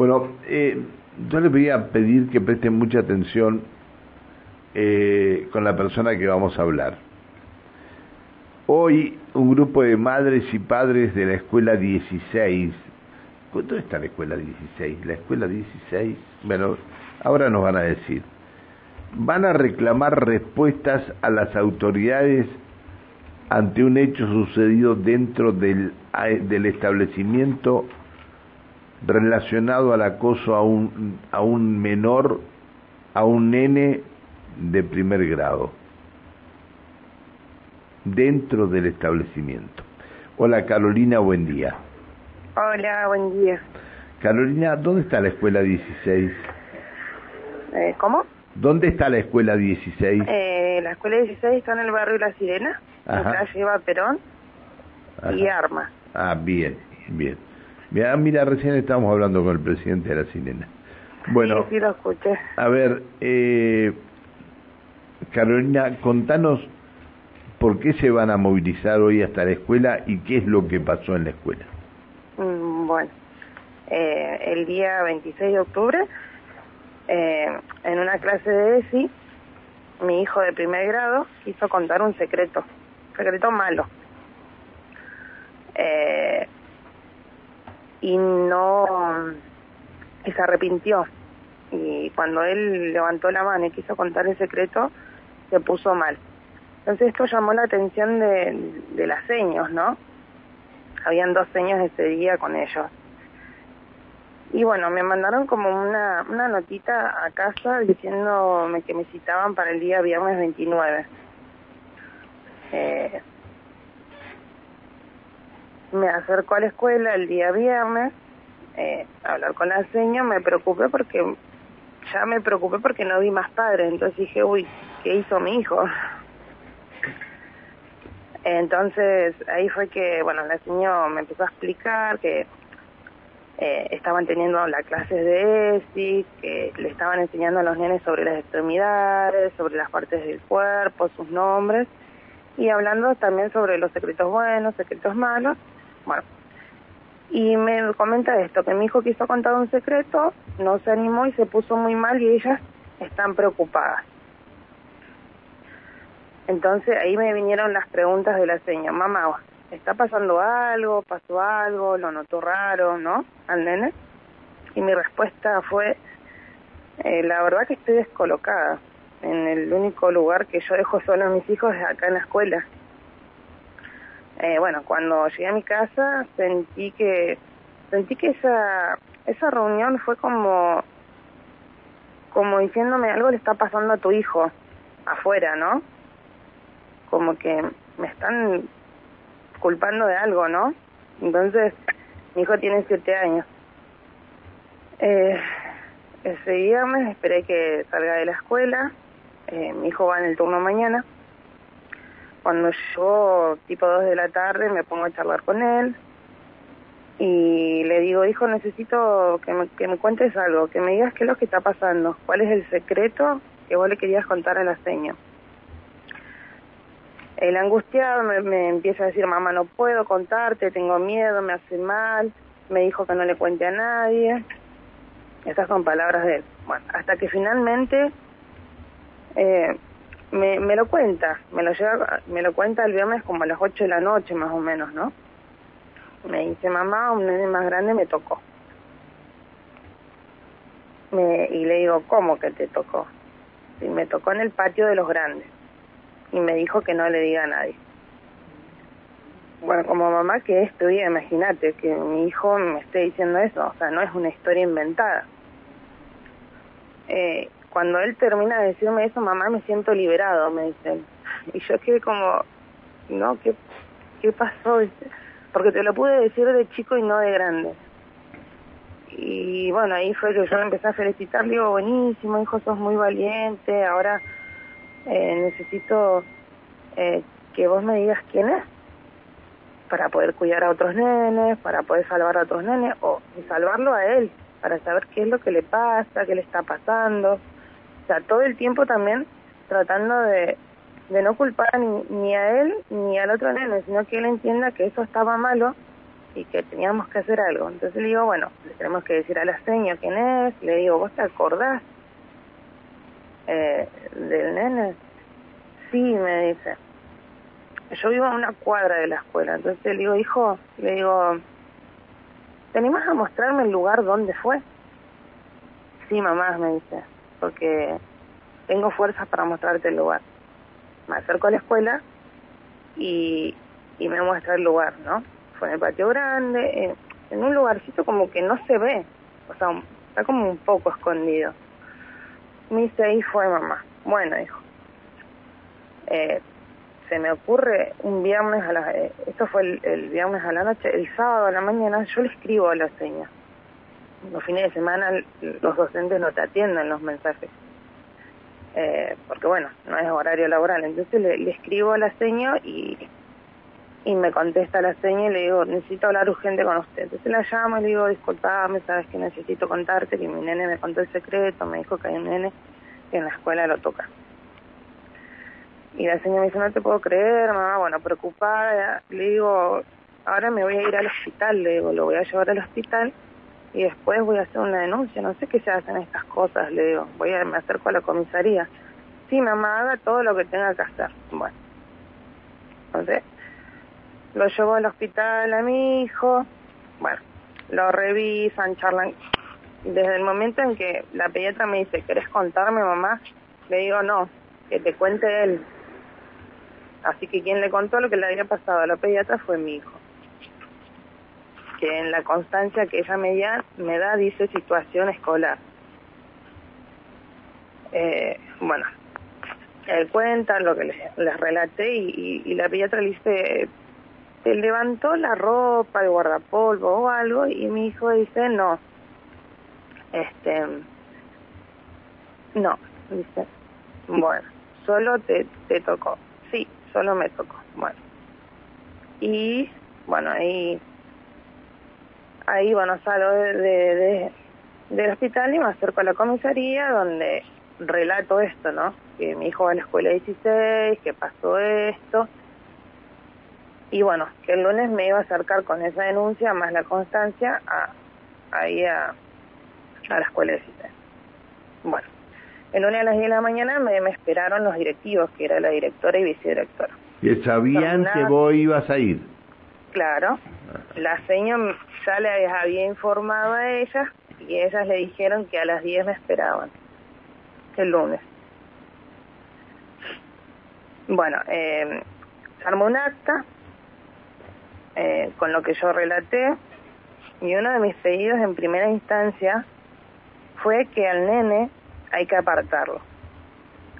Bueno, eh, yo les voy a pedir que presten mucha atención eh, con la persona que vamos a hablar. Hoy un grupo de madres y padres de la escuela 16, ¿dónde está la escuela 16? La escuela 16, bueno, ahora nos van a decir, van a reclamar respuestas a las autoridades ante un hecho sucedido dentro del, del establecimiento relacionado al acoso a un, a un menor, a un nene de primer grado, dentro del establecimiento. Hola Carolina, buen día. Hola, buen día. Carolina, ¿dónde está la escuela 16? Eh, ¿Cómo? ¿Dónde está la escuela 16? Eh, la escuela 16 está en el barrio La Sirena, acá lleva Perón y Arma. Ah, bien, bien. Mira, mira, recién estábamos hablando con el presidente de La Sirena. Bueno, sí, sí lo escuché. A ver, eh, Carolina, contanos por qué se van a movilizar hoy hasta la escuela y qué es lo que pasó en la escuela. Mm, bueno, eh, el día 26 de octubre, eh, en una clase de ESI, mi hijo de primer grado quiso contar un secreto, secreto malo. Eh, y no, se arrepintió. Y cuando él levantó la mano y quiso contar el secreto, se puso mal. Entonces esto llamó la atención de, de las seños, ¿no? Habían dos seños ese día con ellos. Y bueno, me mandaron como una, una notita a casa diciéndome que me citaban para el día viernes 29. Eh, me acerco a la escuela el día viernes eh, a hablar con la señora, me preocupé porque ya me preocupé porque no vi más padres, entonces dije, uy, ¿qué hizo mi hijo? Entonces ahí fue que, bueno, la señora me empezó a explicar que eh, estaban teniendo las clases de ESI, que le estaban enseñando a los nenes sobre las extremidades, sobre las partes del cuerpo, sus nombres, y hablando también sobre los secretos buenos, secretos malos. Bueno, y me comenta esto, que mi hijo quiso contar un secreto, no se animó y se puso muy mal y ellas están preocupadas. Entonces ahí me vinieron las preguntas de la señora, mamá, ¿está pasando algo? ¿Pasó algo? ¿Lo notó raro? ¿No? Al nene. Y mi respuesta fue, eh, la verdad que estoy descolocada. En el único lugar que yo dejo solo a mis hijos es acá en la escuela. Eh, bueno, cuando llegué a mi casa sentí que sentí que esa esa reunión fue como como diciéndome algo le está pasando a tu hijo afuera, ¿no? Como que me están culpando de algo, ¿no? Entonces, mi hijo tiene siete años. Eh, ese viernes esperé que salga de la escuela. Eh, mi hijo va en el turno mañana. Cuando yo, tipo dos de la tarde, me pongo a charlar con él y le digo, hijo, necesito que me, que me cuentes algo, que me digas qué es lo que está pasando, cuál es el secreto que vos le querías contar a la seña. El angustiado me, me empieza a decir, mamá, no puedo contarte, tengo miedo, me hace mal, me dijo que no le cuente a nadie. Estas son palabras de él. Bueno, hasta que finalmente eh, me, me lo cuenta, me lo, lleva, me lo cuenta el viernes como a las 8 de la noche más o menos, ¿no? Me dice, mamá, un nene más grande me tocó. Me, y le digo, ¿cómo que te tocó? Y me tocó en el patio de los grandes y me dijo que no le diga a nadie. Bueno, como mamá que estudia, imagínate que mi hijo me esté diciendo eso, o sea, no es una historia inventada. Eh, cuando él termina de decirme eso, mamá, me siento liberado, me dice. Y yo quedé como, no, ¿qué, qué pasó? Porque te lo pude decir de chico y no de grande. Y bueno, ahí fue que yo empecé a felicitar, digo, buenísimo, hijo, sos muy valiente, ahora eh, necesito eh, que vos me digas quién es para poder cuidar a otros nenes, para poder salvar a otros nenes o salvarlo a él, para saber qué es lo que le pasa, qué le está pasando. O sea, todo el tiempo también tratando de, de no culpar ni, ni a él ni al otro nene, sino que él entienda que eso estaba malo y que teníamos que hacer algo. Entonces le digo, bueno, le tenemos que decir a la señora quién es. Le digo, ¿vos te acordás eh, del nene? Sí, me dice. Yo vivo a una cuadra de la escuela. Entonces le digo, hijo, le digo, ¿te animas a mostrarme el lugar donde fue? Sí, mamá, me dice, porque tengo fuerzas para mostrarte el lugar. Me acerco a la escuela y, y me muestra el lugar, ¿no? Fue en el patio grande, en, un lugarcito como que no se ve, o sea, está como un poco escondido. Me dice, ahí fue mamá. Bueno, hijo. Eh, se me ocurre un viernes a la... Eh, esto fue el, el, viernes a la noche, el sábado a la mañana yo le escribo a la seña. Los fines de semana los docentes no te atienden los mensajes. Eh, porque bueno, no es horario laboral. Entonces le, le escribo a la seña y y me contesta la seña y le digo, necesito hablar urgente con usted. Entonces la llamo y le digo, disculpame, sabes que necesito contarte que mi nene me contó el secreto, me dijo que hay un nene que en la escuela lo toca. Y la señora me dice, no te puedo creer, mamá, bueno, preocupada. Le digo, ahora me voy a ir al hospital, le digo, lo voy a llevar al hospital y después voy a hacer una denuncia. No sé qué se hacen estas cosas, le digo, voy a, me acerco a la comisaría. Sí, mamá, haga todo lo que tenga que hacer. Bueno, entonces lo llevo al hospital a mi hijo, bueno, lo revisan, charlan. Desde el momento en que la pediatra me dice, ¿querés contarme, mamá? Le digo, no, que te cuente él. Así que quien le contó lo que le había pasado a la pediatra fue mi hijo. Que en la constancia que ella me, me da dice situación escolar. Eh, bueno, él cuenta lo que les, les relaté y, la pediatra le dice, se levantó la ropa, el guardapolvo o algo y mi hijo dice no. Este, no, dice, bueno, solo te, te tocó. Sí, solo me tocó. Bueno. Y bueno, ahí, ahí bueno, salgo de, de, del hospital y me acerco a la comisaría donde relato esto, ¿no? Que mi hijo va a la escuela 16, que pasó esto y bueno, que el lunes me iba a acercar con esa denuncia más la constancia a, ahí a, a la escuela de CITES. Bueno, el lunes a las 10 de la mañana me, me esperaron los directivos, que era la directora y vicedirectora. ¿Y sabían que vos ibas a ir? Claro, la señora ya le había informado a ellas y ellas le dijeron que a las 10 me esperaban, el lunes. Bueno, eh, se armó un acta, eh, con lo que yo relaté y uno de mis pedidos en primera instancia fue que al nene hay que apartarlo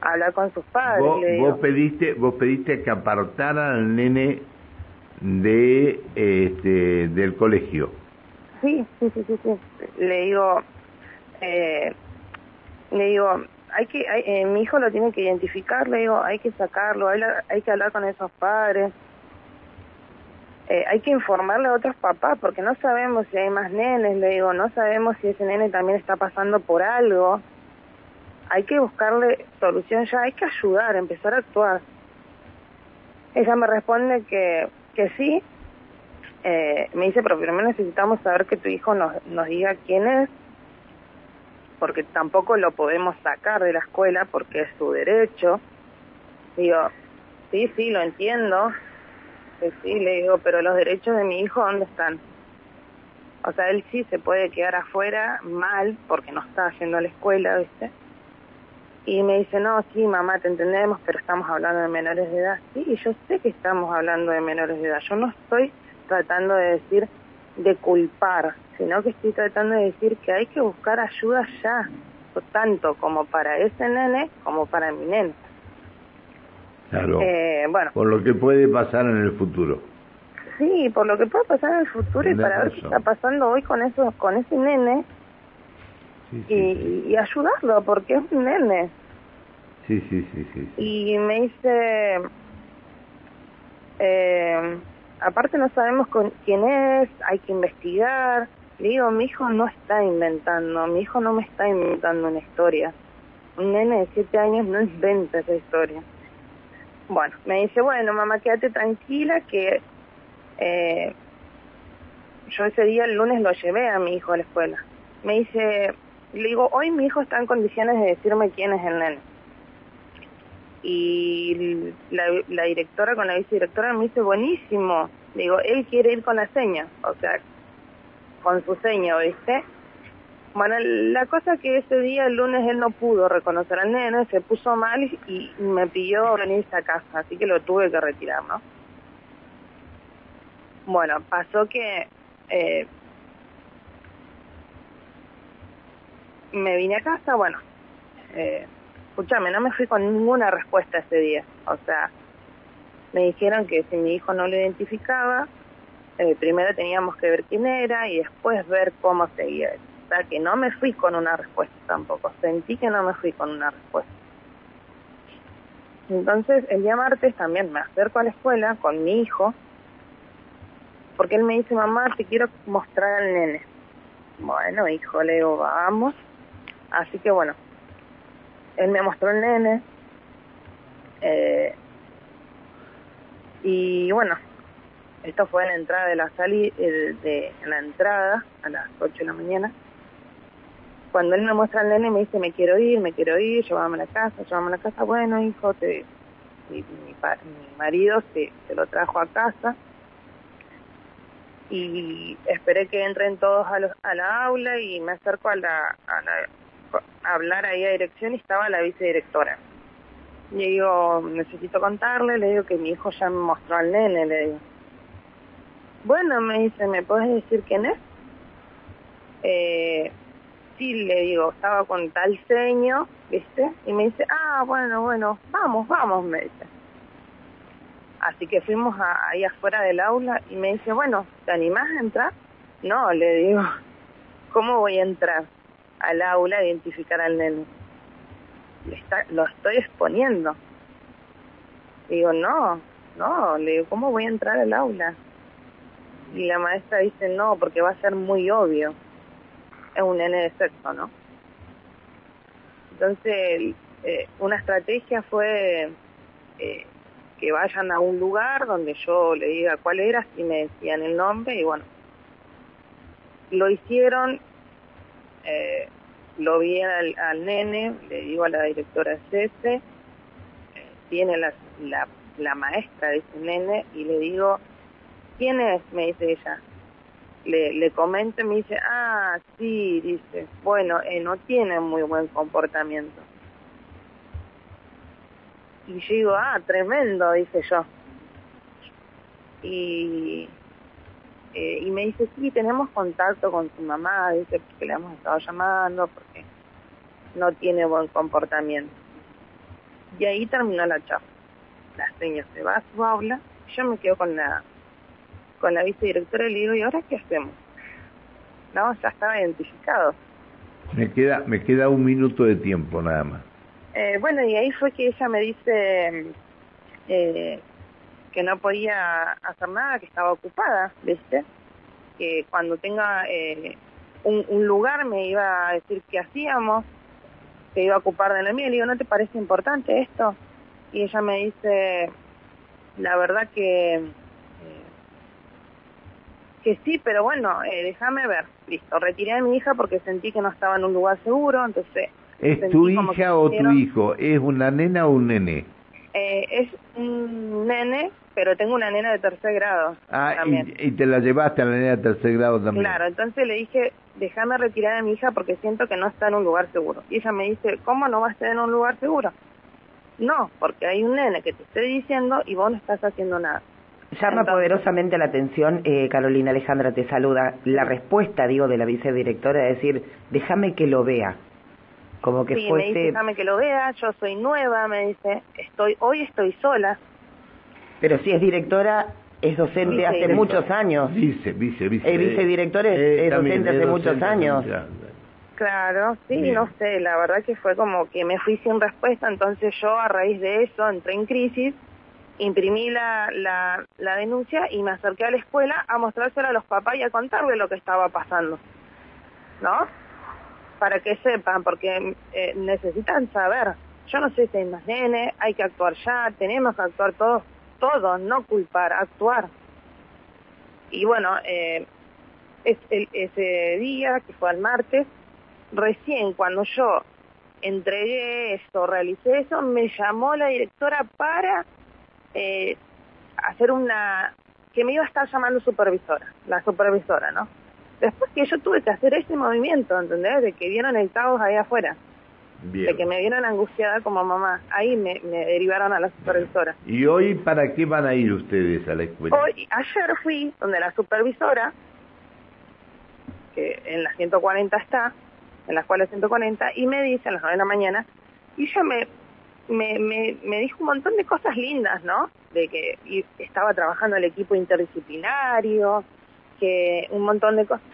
hablar con sus padres vos, le vos pediste vos pediste que apartaran al nene de este del colegio sí sí sí sí, sí. le digo eh, le digo hay que hay, eh, mi hijo lo tiene que identificar le digo hay que sacarlo hay, hay que hablar con esos padres eh, hay que informarle a otros papás porque no sabemos si hay más nenes, le digo, no sabemos si ese nene también está pasando por algo. Hay que buscarle solución ya, hay que ayudar, empezar a actuar. Ella me responde que, que sí, eh, me dice, pero primero necesitamos saber que tu hijo nos, nos diga quién es, porque tampoco lo podemos sacar de la escuela porque es su derecho. Digo, sí, sí, lo entiendo, sí, le digo, pero los derechos de mi hijo, ¿dónde están? O sea, él sí se puede quedar afuera mal porque no está haciendo la escuela, ¿viste? Y me dice, no, sí, mamá, te entendemos, pero estamos hablando de menores de edad. Sí, y yo sé que estamos hablando de menores de edad. Yo no estoy tratando de decir de culpar, sino que estoy tratando de decir que hay que buscar ayuda ya, tanto como para ese nene como para mi nene. Claro. Eh, bueno. Por lo que puede pasar en el futuro. Sí, por lo que puede pasar en el futuro y para ver qué está pasando hoy con eso, con ese nene sí, sí, y, sí. y, ayudarlo porque es un nene. Y me dice, eh, aparte no sabemos con quién es, hay que investigar. Le digo, mi hijo no está inventando, mi hijo no me está inventando una historia. Un nene de siete años no inventa esa historia. Bueno, me dice, bueno, mamá, quédate tranquila que eh, yo ese día, el lunes, lo llevé a mi hijo a la escuela. Me dice, le digo, hoy mi hijo está en condiciones de decirme quién es el nene. Y la, la directora con la vicedirectora me dice, buenísimo. Digo, él quiere ir con la seña, o sea, con su seña, ¿viste? Bueno, la cosa que ese día, el lunes, él no pudo reconocer al nene, se puso mal y me pidió venirse a casa, así que lo tuve que retirar, ¿no? Bueno, pasó que eh, me vine a casa, bueno, eh, escúchame, no me fui con ninguna respuesta ese día. O sea, me dijeron que si mi hijo no lo identificaba, eh, primero teníamos que ver quién era y después ver cómo seguía. O sea, que no me fui con una respuesta tampoco. Sentí que no me fui con una respuesta. Entonces, el día martes también me acerco a la escuela con mi hijo, porque él me dice, mamá, te quiero mostrar al nene. Bueno, hijo, le digo, vamos. Así que bueno, él me mostró el nene. Eh, y bueno, esto fue en la entrada de la salida, de, en la entrada a las 8 de la mañana. Cuando él me muestra el nene me dice, me quiero ir, me quiero ir, llévame a la casa, llévame a la casa. Bueno, hijo, te, mi, mi, marido se, se lo trajo a casa y esperé que entren todos a, los, a la aula y me acerco a la hablar ahí a dirección y estaba la vicedirectora. Le digo, necesito contarle, le digo que mi hijo ya me mostró al nene, le digo. Bueno, me dice, ¿me puedes decir quién es? Eh, sí, le digo, estaba con tal seño, ¿viste? Y me dice, ah, bueno, bueno, vamos, vamos, me dice. Así que fuimos ahí afuera del aula y me dice, bueno, ¿te animás a entrar? No, le digo, ¿cómo voy a entrar? Al aula identificar al nene. lo estoy exponiendo. digo, no, no, le digo, ¿cómo voy a entrar al aula? Y la maestra dice, no, porque va a ser muy obvio. Es un nene de sexo, ¿no? Entonces, eh, una estrategia fue eh, que vayan a un lugar donde yo le diga cuál era, si me decían el nombre, y bueno, lo hicieron eh, lo vi al, nene, le digo a la directora Cese, eh, tiene la, maestra de ese nene y le digo, ¿quién es? Me dice ella. Le, le comento me dice, ah, sí, dice, bueno, eh, no tiene muy buen comportamiento. Y yo digo, ah, tremendo, dice yo. Y eh, y me dice, sí, tenemos contacto con su mamá, dice, que le hemos estado llamando porque no tiene buen comportamiento. Y ahí terminó la charla. La señora se va a su aula, yo me quedo con la con la vicedirectora y le digo, ¿y ahora qué hacemos? No, ya estaba identificado. Me queda, me queda un minuto de tiempo nada más. Eh, bueno, y ahí fue que ella me dice, eh, que no podía hacer nada, que estaba ocupada, ¿viste? Que cuando tenga eh, un, un, lugar me iba a decir qué hacíamos, que iba a ocupar de la mía. Le digo, ¿no te parece importante esto? Y ella me dice, la verdad que, eh, que sí, pero bueno, eh, déjame ver. Listo, retiré a mi hija porque sentí que no estaba en un lugar seguro, entonces... ¿Es tu hija o tu hijo? ¿Es una nena o un nene? Eh, es un nene, pero tengo una nena de tercer grado. Ah, Y, te la llevaste a la nena de tercer grado también. Claro, entonces le dije, déjame retirar a mi hija porque siento que no está en un lugar seguro. Y ella me dice, ¿cómo no va a estar en un lugar seguro? No, porque hay un nene que te estoy diciendo y vos no estás haciendo nada. Llama poderosamente la atención, eh, Carolina Alejandra te saluda, la respuesta, digo, de la vicedirectora es decir, déjame que lo vea como que sí, me dice, déjame que lo vea, yo soy nueva, me dice, estoy hoy estoy sola. Pero si es directora, es docente hace muchos años. Vice, vice, vice. El vicedirector es, eh, docente hace muchos años. Claro, sí, no sé, la verdad que fue como que me fui sin respuesta, entonces yo a raíz de eso entré en crisis, imprimí la, la, la denuncia y me acerqué a la escuela a mostrárselo a los papás y a contarle lo que estaba pasando. ¿No? Para que sepan, porque eh, necesitan saber. Yo no si hay más nene, hay que actuar ya, tenemos que actuar todos, todos, no culpar, actuar. Y bueno, eh, es el, ese día, que fue el martes, recién cuando yo entregué esto, realicé eso, me llamó la directora para eh, hacer una, que me iba a estar llamando supervisora, la supervisora, ¿no? Después que yo tuve que hacer ese movimiento, ¿entendés? De que vieron el caos ahí afuera. De que me vieron angustiada como mamá. Ahí me, me derivaron a la supervisora. ¿Y hoy para qué van a ir ustedes a la escuela? Hoy, ayer fui donde la supervisora, que en la 140 está, en la escuela 140, y me dice a las 9 de la mañana, y ella me, me, me, me dijo un montón de cosas lindas, ¿no? De que estaba trabajando el equipo interdisciplinario, que un montón de cosas.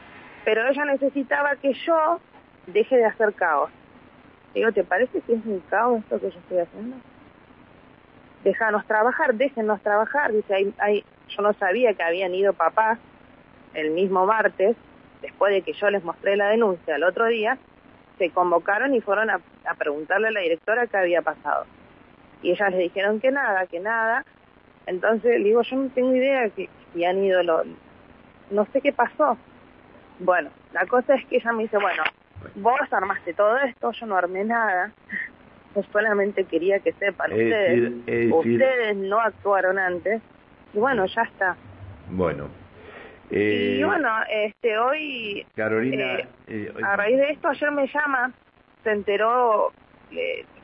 Pero ella necesitaba que yo deje de hacer caos. Digo, ¿te parece que es un caos esto que yo estoy haciendo? Déjanos trabajar, déjenos trabajar. Dice, hay, hay, yo no sabía que habían ido papás el mismo martes, después de que yo les mostré la denuncia el otro día, se convocaron y fueron a, preguntarle a la directora qué había pasado. Y ellas le dijeron que nada, que nada. Entonces, digo, yo no tengo idea que si han ido los... No sé qué pasó. Bueno, la cosa es que ella me dice, bueno, vos armaste todo esto, yo no armé nada. Yo solamente quería que sepan ustedes, ustedes no actuaron antes. Y bueno, ya está. Bueno. Eh, y bueno, este hoy, Carolina, eh, eh, a raíz de esto ayer me llama, se enteró,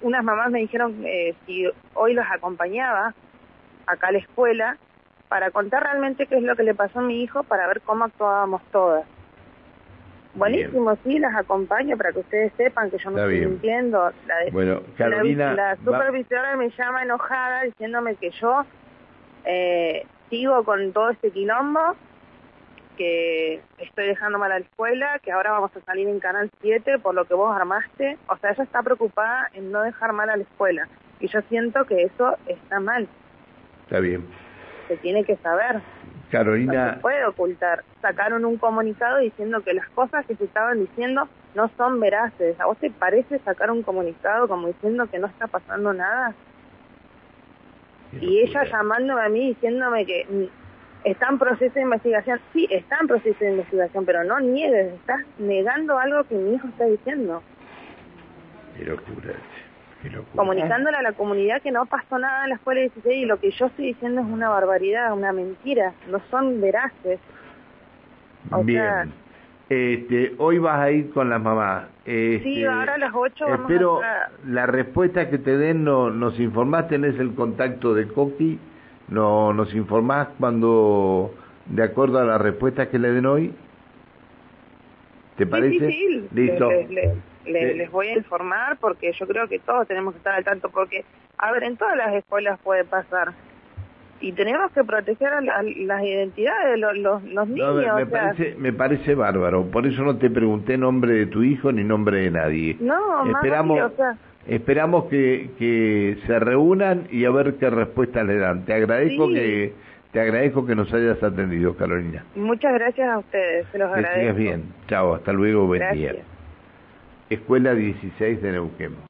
unas mamás me dijeron si hoy los acompañaba acá a la escuela para contar realmente qué es lo que le pasó a mi hijo para ver cómo actuábamos todas. Buenísimo, sí, las acompaño para que ustedes sepan que yo no estoy mintiendo. La bueno, Carolina, la, supervisora me llama enojada diciéndome que yo eh, sigo con todo este quilombo, que estoy dejando mal a la escuela, que ahora vamos a salir en Canal 7 por lo que vos armaste. O sea, ella está preocupada en no dejar mal a la escuela. Y yo siento que eso está mal. Está bien. Se tiene que saber. Carolina. No se puede ocultar. Sacaron un comunicado diciendo que las cosas que se estaban diciendo no son veraces. ¿A vos te parece sacar un comunicado como diciendo que no está pasando nada? Y ella llamándome a mí diciéndome que mm, está en proceso de investigación. Sí, está en proceso de investigación, pero no niegues, estás negando algo que mi hijo está diciendo. Qué locura comunicándole a la comunidad que no pasó nada en la escuela 16 y lo que yo estoy diciendo es una barbaridad, una mentira, no son veraces. Bien. este, hoy vas a ir con las mamás. Este, sí, ahora a las 8 vamos Espero la respuesta que te den, no, nos informás, tenés el contacto de Coqui, no, nos informás cuando, de acuerdo a la respuesta que le den hoy. ¿Te parece? Sí, Listo les voy a informar porque yo creo que todos tenemos que estar al tanto porque, a ver, en todas las escuelas puede pasar. Y tenemos que proteger a las identidades de los, los, niños. me, parece, me parece bárbaro. Por eso no te pregunté nombre de tu hijo ni nombre de nadie. No, esperamos, o sea, esperamos que, que se reúnan y a ver qué respuesta le dan. Te agradezco que te agradezco que nos hayas atendido, Carolina. Muchas gracias a ustedes, se los agradezco. Que bien. Chao, hasta luego, buen día. Escuela 16 de Neuquén.